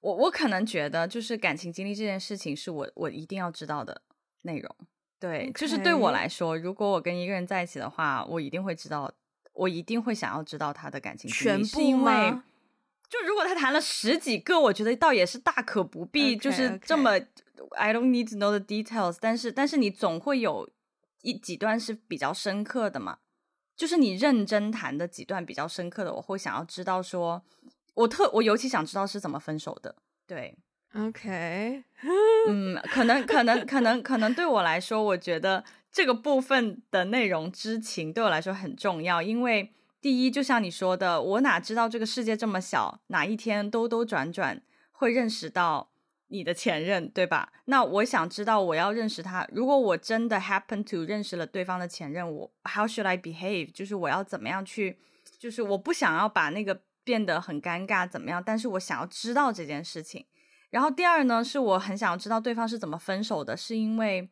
我我可能觉得就是感情经历这件事情是我我一定要知道的内容，对，Okay. 就是对我来说，如果我跟一个人在一起的话，我一定会知道，我一定会想要知道他的感情，全部吗？就如果他谈了十几个，我觉得倒也是大可不必，Okay, 就是这么 I don't need to know the details，但是但是你总会有。一几段是比较深刻的嘛，就是你认真谈的几段比较深刻的，我会想要知道说，我特我尤其想知道是怎么分手的。对，OK，嗯，可能可能可能可能对我来说，我觉得这个部分的内容知情对我来说很重要，因为第一，就像你说的，我哪知道这个世界这么小，哪一天兜兜转转会认识到。你的前任，对吧？那我想知道，我要认识他。如果我真的 happen to 认识了对方的前任，我 how should I behave？就是我要怎么样去？就是我不想要把那个变得很尴尬，怎么样？但是我想要知道这件事情。然后第二呢，是我很想要知道对方是怎么分手的，是因为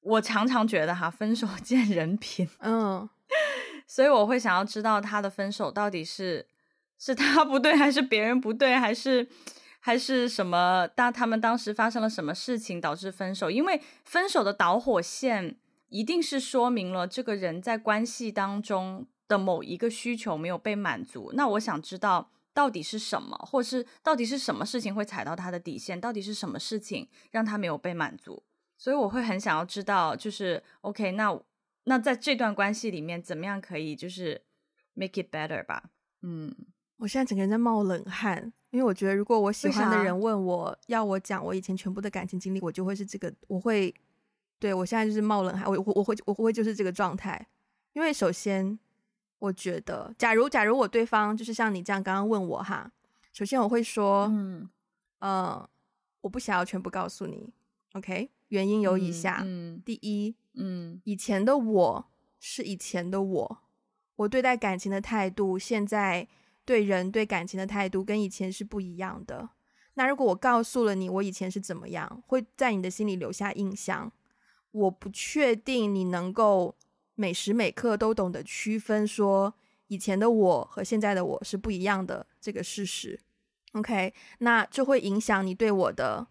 我常常觉得哈，分手 见人品，嗯，所以我会想要知道他的分手到底是是他不对，还是别人不对，还是？还是什么？当他们当时发生了什么事情导致分手？因为分手的导火线一定是说明了这个人在关系当中的某一个需求没有被满足。那我想知道到底是什么，或是到底是什么事情会踩到他的底线？到底是什么事情让他没有被满足？所以我会很想要知道，就是 OK，那那在这段关系里面怎么样可以就是 make it better 吧？嗯，我现在整个人在冒冷汗。因为我觉得，如果我喜欢的人问我要我讲我以前全部的感情经历，我就会是这个，我会，对，我现在就是冒冷汗，我我我会我会就是这个状态。因为首先，我觉得，假如假如我对方就是像你这样刚刚问我哈，首先我会说，嗯，呃，我不想要全部告诉你，OK？原因有以下，嗯，嗯第一，嗯，以前的我是以前的我，我对待感情的态度现在。对人对感情的态度跟以前是不一样的。那如果我告诉了你我以前是怎么样，会在你的心里留下印象。我不确定你能够每时每刻都懂得区分，说以前的我和现在的我是不一样的这个事实。OK，那就会影响你对我的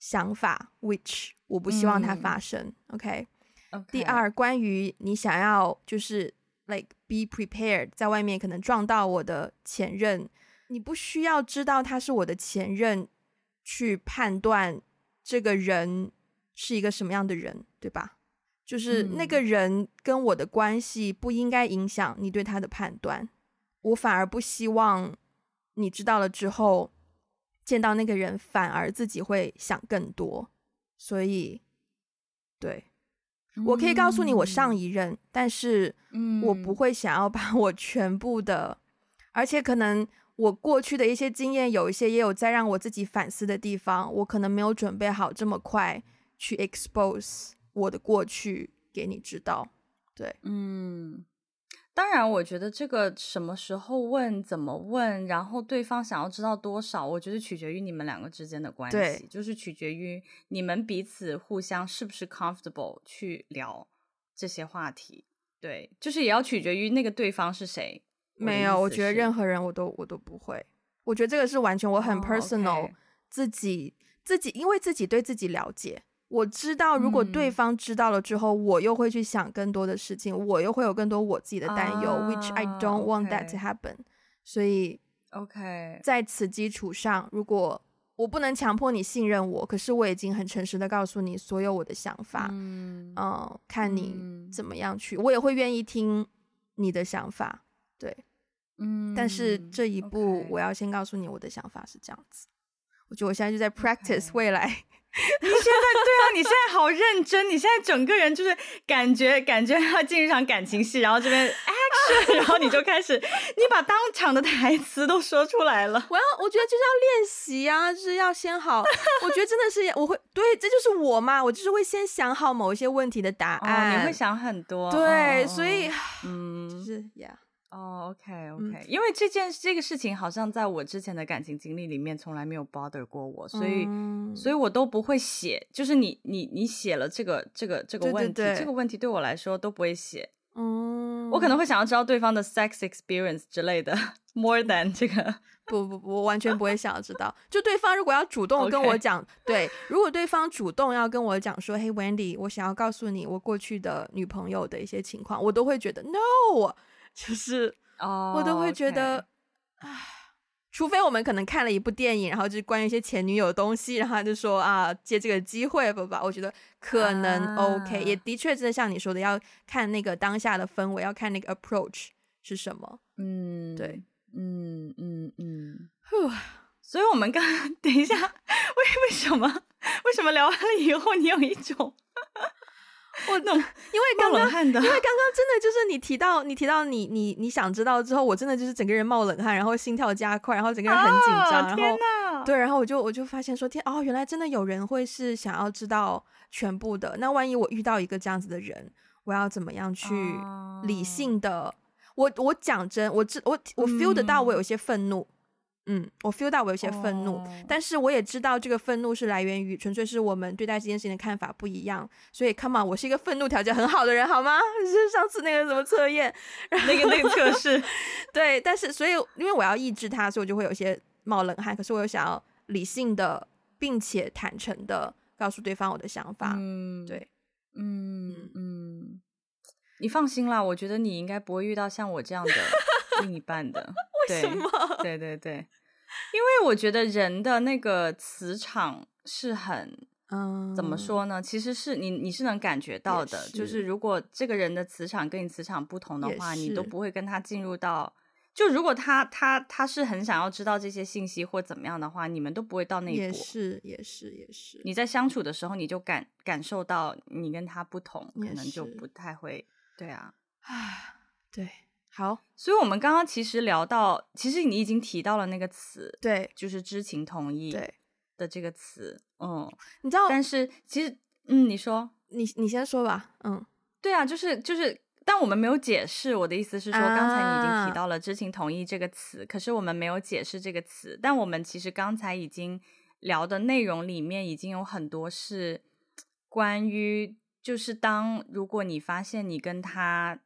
想法，which 我不希望它发生。嗯、OK，, okay. 第二，关于你想要就是。Like be prepared，在外面可能撞到我的前任，你不需要知道他是我的前任，去判断这个人是一个什么样的人，对吧？就是那个人跟我的关系不应该影响你对他的判断。我反而不希望你知道了之后，见到那个人反而自己会想更多。所以，对。我可以告诉你我上一任，嗯、但是我不会想要把我全部的，嗯、而且可能我过去的一些经验有一些也有在让我自己反思的地方，我可能没有准备好这么快去 expose 我的过去给你知道。对，嗯，当然，我觉得这个什么时候问、怎么问，然后对方想要知道多少，我觉得取决于你们两个之间的关系，就是取决于你们彼此互相是不是 comfortable 去聊这些话题。对，就是也要取决于那个对方是谁。没有，我觉得任何人我都我都不会。我觉得这个是完全我很 personal，、oh. 自己自己因为自己对自己了解。我知道，如果对方知道了之后，嗯、我又会去想更多的事情，我又会有更多我自己的担忧、uh,，which I don't want that to happen。所以，OK，在此基础上，如果我不能强迫你信任我，可是我已经很诚实的告诉你所有我的想法，嗯，呃、看你怎么样去，我也会愿意听你的想法，对，嗯，但是这一步我要先告诉你我的想法是这样子。我觉得我现在就在 practice 未来。你现在对啊，你现在好认真，你现在整个人就是感觉感觉要进一场感情戏，然后这边 action，然后你就开始，你把当场的台词都说出来了。我要，我觉得就是要练习啊，就是要先好。我觉得真的是我会，对，这就是我嘛，我就是会先想好某一些问题的答案。哦，你会想很多，对，哦，所以嗯，就是呀。哦、oh，OK OK，嗯，因为这件这个事情好像在我之前的感情经历里面从来没有 bother 过我，所以，嗯，所以我都不会写。就是你你你写了这个这个这个问题，对对对，这个问题对我来说都不会写。嗯，我可能会想要知道对方的 sex experience 之类的，more than 这个。不不不，我完全不会想要知道。就对方如果要主动跟我讲，okay. 对，如果对方主动要跟我讲说，嘿，Wendy，我想要告诉你我过去的女朋友的一些情况，我都会觉得 no。就是，oh, 我都会觉得，啊、okay.，除非我们可能看了一部电影，然后就是关于一些前女友的东西，然后他就说啊，借这个机会吧吧，我觉得可能 OK，、uh. 也的确真的像你说的，要看那个当下的氛围，要看那个 approach 是什么。嗯，对，嗯嗯嗯，呼，所以我们刚刚等一下，为为什么为什么聊完了以后，你有一种？我懂，因为刚刚，因为刚刚真的就是你提到，你提到你你你想知道之后，我真的就是整个人冒冷汗，然后心跳加快，然后整个人很紧张，哦、然后天对，然后我就我就发现说天哦，原来真的有人会是想要知道全部的。那万一我遇到一个这样子的人，我要怎么样去理性的？哦、我我讲真，我知我我 feel 得到我有些愤怒。嗯嗯，我 feel 到我有些愤怒，oh. 但是我也知道这个愤怒是来源于纯粹是我们对待这件事情的看法不一样，所以 come on，我是一个愤怒条件很好的人，好吗？就 是上次那个什么测验，那个那个测试，对，但是所以因为我要抑制它，所以我就会有些冒冷汗，可是我又想要理性的并且坦诚的告诉对方我的想法，嗯，对，嗯嗯，你放心啦，我觉得你应该不会遇到像我这样的 另一半的。为什么？对对对，因为我觉得人的那个磁场是很，嗯，怎么说呢？其实是你你是能感觉到的，就是如果这个人的磁场跟你磁场不同的话，你都不会跟他进入到。就如果他他他是很想要知道这些信息或怎么样的话，你们都不会到那一步。也是也是也是。你在相处的时候，你就感感受到你跟他不同，可能就不太会。对啊，啊，对。好，所以我们刚刚其实聊到，其实你已经提到了那个词，对，就是知情同意，对的这个词，嗯，你知道，但是其实，嗯，你说，你你先说吧，嗯，对啊，就是就是，但我们没有解释，我的意思是说，刚才你已经提到了知情同意这个词，啊，可是我们没有解释这个词，但我们其实刚才已经聊的内容里面已经有很多是关于，就是当如果你发现你跟他。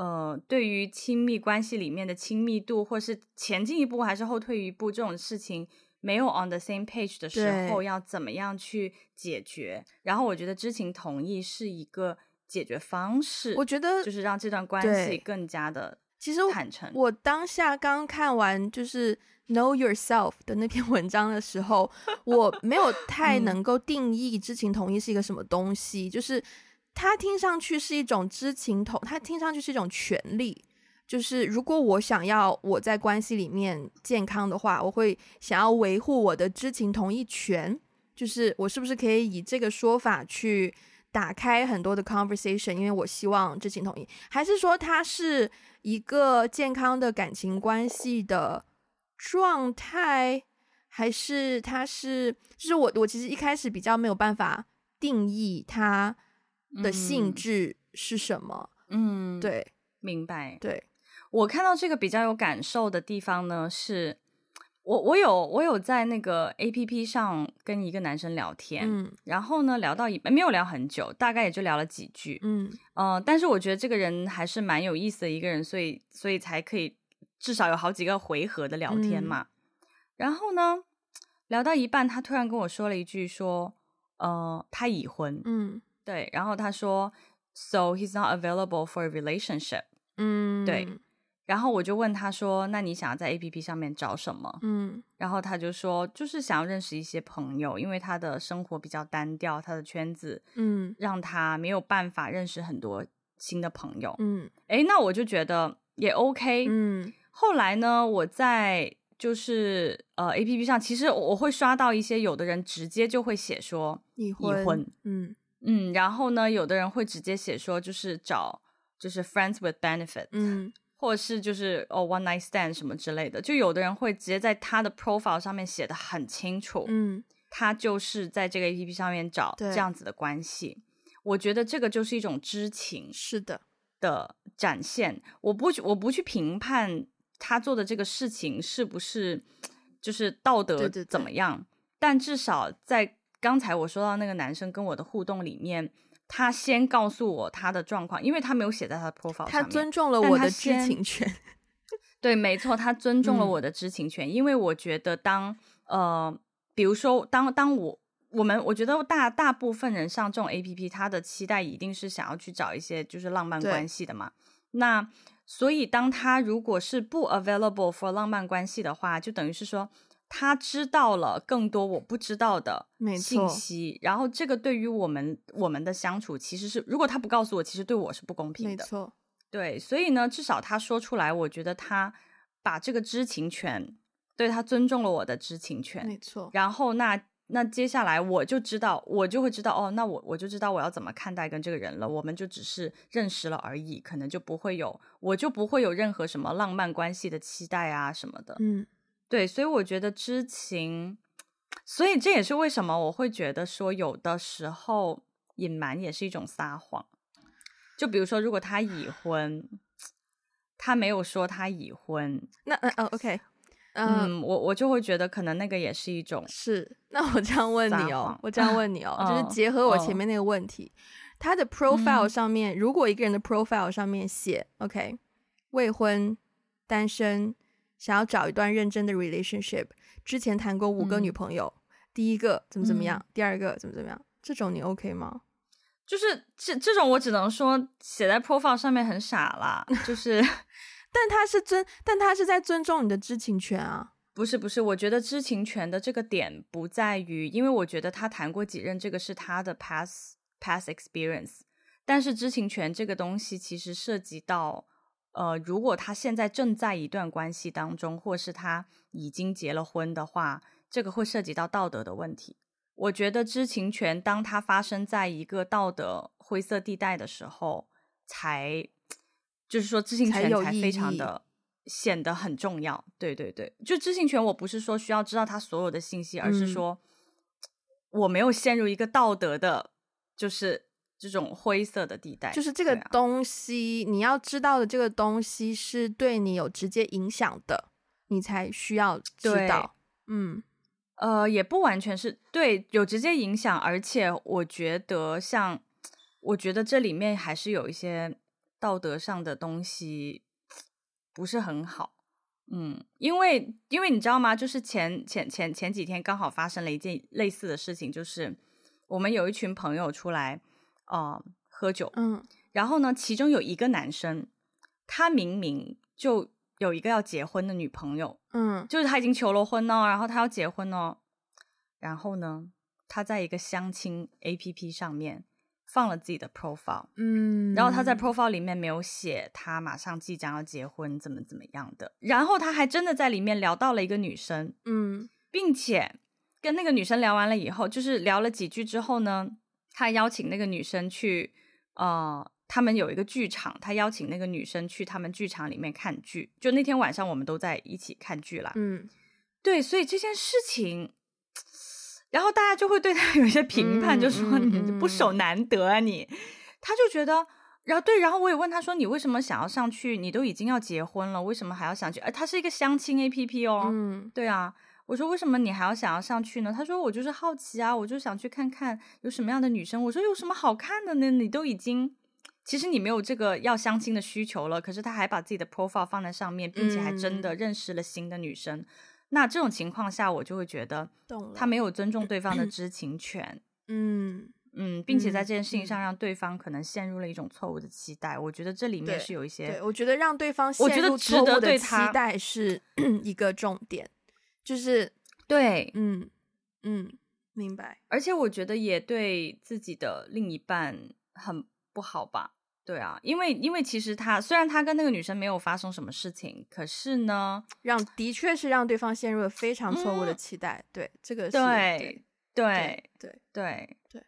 呃，对于亲密关系里面的亲密度，或是前进一步还是后退一步这种事情，没有 on the same page 的时候，要怎么样去解决？然后我觉得知情同意是一个解决方式。我觉得就是让这段关系更加的其实坦诚。我当下刚看完就是 Know Yourself 的那篇文章的时候，我没有太能够定义知情同意是一个什么东西，就是。它听上去是一种知情同，它听上去是一种权利，就是如果我想要我在关系里面健康的话，我会想要维护我的知情同意权，就是我是不是可以以这个说法去打开很多的 conversation，因为我希望知情同意，还是说它是一个健康的感情关系的状态，还是它是，就是我我其实一开始比较没有办法定义它。的性质是什么？嗯，对，明白。对，我看到这个比较有感受的地方呢，是我我有我有在那个 APP 上跟一个男生聊天，嗯，然后呢聊到一没有聊很久，大概也就聊了几句，嗯呃，但是我觉得这个人还是蛮有意思的一个人，所以所以才可以至少有好几个回合的聊天嘛。嗯、然后呢聊到一半，他突然跟我说了一句说，呃，他已婚，嗯，对，然后他说，So he's not available for a relationship，嗯，对。然后我就问他说：“那你想要在 APP 上面找什么？”嗯，然后他就说：“就是想要认识一些朋友，因为他的生活比较单调，他的圈子，嗯，让他没有办法认识很多新的朋友。”嗯，哎，那我就觉得也 OK。嗯，后来呢，我在就是呃 APP 上，其实我会刷到一些有的人直接就会写说已婚，已婚，嗯嗯，然后呢，有的人会直接写说就是找就是 friends with benefit，嗯。或者是就是哦，one night stand 什么之类的，就有的人会直接在他的 profile 上面写的很清楚，嗯，他就是在这个 APP 上面找这样子的关系。我觉得这个就是一种知情，是的的展现。我不我不去评判他做的这个事情是不是就是道德怎么样，对对对，但至少在刚才我说到那个男生跟我的互动里面。他先告诉我他的状况，因为他没有写在他的 profile 上面。他尊重了我的知情权。对，没错，他尊重了我的知情权，嗯、因为我觉得当呃，比如说当当我我们，我觉得大大部分人上这种 APP，他的期待一定是想要去找一些就是浪漫关系的嘛。那所以当他如果是不 available for 浪漫关系的话，就等于是说。他知道了更多我不知道的信息，然后这个对于我们我们的相处其实是，如果他不告诉我，其实对我是不公平的。没错，对，所以呢，至少他说出来，我觉得他把这个知情权，对，他尊重了我的知情权。没错，然后那那接下来我就知道，我就会知道哦，那我我就知道我要怎么看待跟这个人了。我们就只是认识了而已，可能就不会有，我就不会有任何什么浪漫关系的期待啊什么的。嗯。对，所以我觉得知情，所以这也是为什么我会觉得说，有的时候隐瞒也是一种撒谎。就比如说，如果他已婚，他没有说他已婚，那嗯、呃、OK，嗯，我我就会觉得可能那个也是一种是。那我这样问你哦，我这样问你哦，就是结合我前面那个问题，他的 profile 上面，如果一个人的 profile 上面写 OK，未婚，单身。想要找一段认真的 relationship，之前谈过五个女朋友，嗯、第一个怎么怎么样，嗯、第二个怎么怎么样，这种你 OK 吗？就是这这种我只能说写在 profile 上面很傻啦，就是，但他是尊，但他是在尊重你的知情权啊。不是不是，我觉得知情权的这个点不在于，因为我觉得他谈过几任，这个是他的 past past experience，但是知情权这个东西其实涉及到。呃，如果他现在正在一段关系当中，或是他已经结了婚的话，这个会涉及到道德的问题。我觉得知情权，当它发生在一个道德灰色地带的时候，才就是说知情权才非常的显得很重要。对对对，就知情权，我不是说需要知道他所有的信息，而是说我没有陷入一个道德的，就是。这种灰色的地带，就是这个东西，啊、你要知道的这个东西是对你有直接影响的，你才需要知道。嗯，呃，也不完全是对，有直接影响，而且我觉得像，我觉得这里面还是有一些道德上的东西不是很好。嗯，因为因为你知道吗？就是前前前前几天刚好发生了一件类似的事情，就是我们有一群朋友出来。哦、呃，喝酒，嗯，然后呢，其中有一个男生，他明明就有一个要结婚的女朋友，嗯，就是他已经求了婚哦，然后他要结婚哦，然后呢，他在一个相亲 APP 上面放了自己的 profile，嗯，然后他在 profile 里面没有写他马上即将要结婚怎么怎么样的，然后他还真的在里面聊到了一个女生，嗯，并且跟那个女生聊完了以后，就是聊了几句之后呢。他邀请那个女生去，呃，他们有一个剧场，他邀请那个女生去他们剧场里面看剧。就那天晚上，我们都在一起看剧啦。嗯，对，所以这件事情，然后大家就会对他 有一些评判，嗯、就说你不守难得啊你。他就觉得然后对，然后我也问他说：“你为什么想要上去？你都已经要结婚了，为什么还要上去？”哎，他是一个相亲 APP 哦。嗯，对啊。我说：“为什么你还要想要上去呢？”他说：“我就是好奇啊，我就想去看看有什么样的女生。”我说：“有什么好看的呢？你都已经，其实你没有这个要相亲的需求了。可是他还把自己的 profile 放在上面，并且还真的认识了新的女生。嗯、那这种情况下，我就会觉得，他没有尊重对方的知情权。嗯嗯，并且在这件事情上让对方可能陷入了一种错误的期待。我觉得这里面是有一些，对，我觉得让对方陷入错误的期待是 一个重点。就是对，嗯嗯，明白。而且我觉得也对自己的另一半很不好吧？对啊，因为因为其实他虽然他跟那个女生没有发生什么事情，可是呢，让的确是让对方陷入了非常错误的期待。嗯、对，这个是对对对对对对。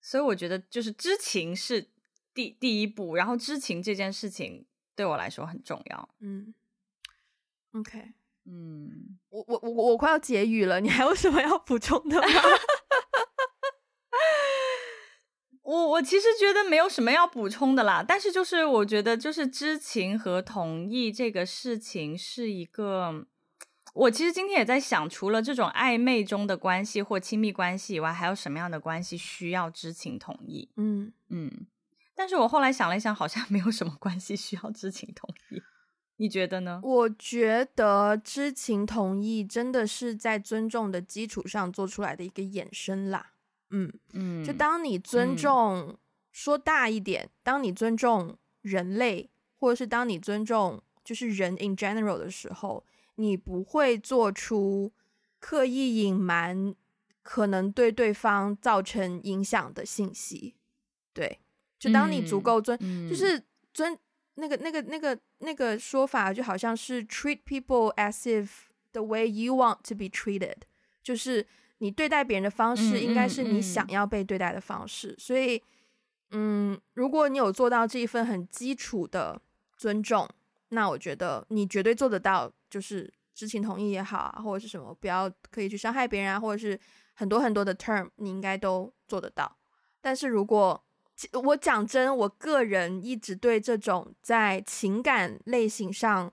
所以我觉得就是知情是第第一步，然后知情这件事情对我来说很重要。嗯，OK。嗯，我我我我快要结语了，你还有什么要补充的吗？我我其实觉得没有什么要补充的啦，但是就是我觉得就是知情和同意这个事情是一个，我其实今天也在想，除了这种暧昧中的关系或亲密关系以外，还有什么样的关系需要知情同意？嗯嗯，但是我后来想了一想，好像没有什么关系需要知情同意。你觉得呢？我觉得知情同意真的是在尊重的基础上做出来的一个衍生啦。嗯嗯，就当你尊重，嗯、说大一点，当你尊重人类，或者是当你尊重就是人 in general 的时候，你不会做出刻意隐瞒可能对对方造成影响的信息。对，就当你足够尊，嗯、就是尊。那个、那个、那个、那个说法就好像是 treat people as if the way you want to be treated，就是你对待别人的方式应该是你想要被对待的方式。嗯嗯嗯、所以，嗯，如果你有做到这一份很基础的尊重，那我觉得你绝对做得到。就是知情同意也好啊，或者是什么，不要可以去伤害别人啊，或者是很多很多的 term，你应该都做得到。但是如果我讲真，我个人一直对这种在情感类型上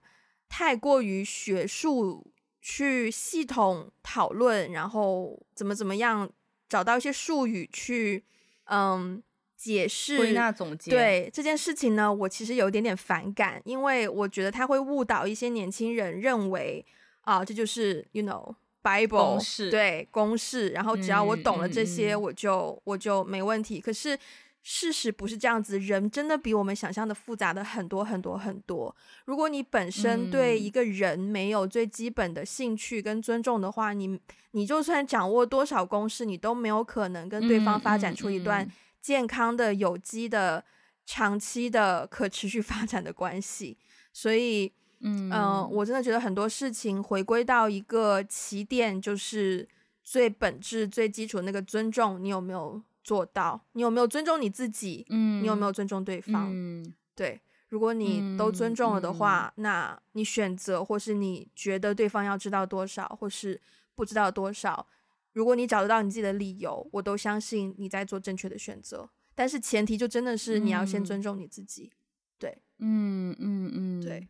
太过于学术去系统讨论，然后怎么怎么样找到一些术语去嗯解释归纳总结，对这件事情呢，我其实有一点点反感，因为我觉得他会误导一些年轻人认为啊，这就是 you know Bible 公式，对公式，然后只要我懂了这些，嗯、我就、嗯、我就没问题。可是。事实不是这样子，人真的比我们想象的复杂的很多很多很多。如果你本身对一个人没有最基本的兴趣跟尊重的话，嗯、你你就算掌握多少公式，你都没有可能跟对方发展出一段健康的、有机的、长期的、可持续发展的关系。所以，嗯、呃，我真的觉得很多事情回归到一个起点，就是最本质、最基础的那个尊重，你有没有？做到，你有没有尊重你自己？嗯，你有没有尊重对方？嗯，对，如果你都尊重了的话，嗯，那你选择或是你觉得对方要知道多少，或是不知道多少，如果你找得到你自己的理由，我都相信你在做正确的选择。但是前提就真的是你要先尊重你自己。对，嗯嗯嗯，对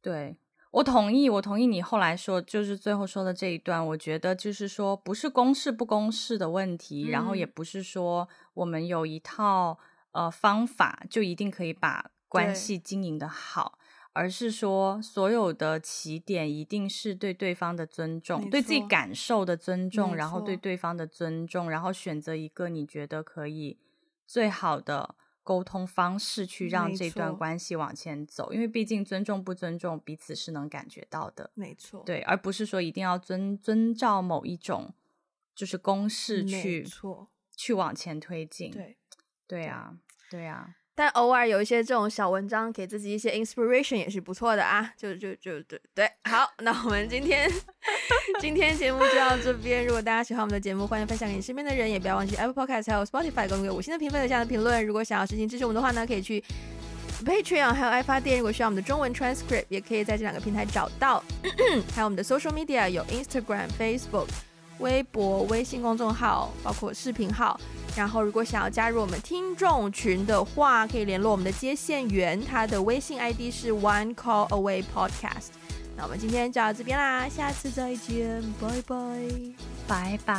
对。我同意，我同意你后来说，就是最后说的这一段。我觉得就是说，不是公事不公事的问题，嗯、然后也不是说我们有一套呃方法就一定可以把关系经营的好，而是说所有的起点一定是对对方的尊重，对自己感受的尊重，然后对对方的尊重，然后选择一个你觉得可以最好的。沟通方式去让这段关系往前走，因为毕竟尊重不尊重彼此是能感觉到的，没错，对，而不是说一定要遵遵照某一种就是公式去去往前推进，对，对。啊，对啊。但偶尔有一些这种小文章，给自己一些 inspiration 也是不错的啊！就就就对对，好，那我们今天 今天节目就到这边。如果大家喜欢我们的节目，欢迎分享给你身边的人，也不要忘记 Apple Podcast 还有 Spotify 给我们五星的评分，留下的评论。如果想要实行支持我们的话呢，可以去 Patreon 还有爱发电。如果需要我们的中文 transcript，也可以在这两个平台找到。还有我们的 social media 有 Instagram、Facebook。微博、微信公众号，包括视频号。然后，如果想要加入我们听众群的话，可以联络我们的接线员，他的微信 ID 是 One Call Away Podcast。那我们今天就到这边啦，下次再见，拜拜，拜拜。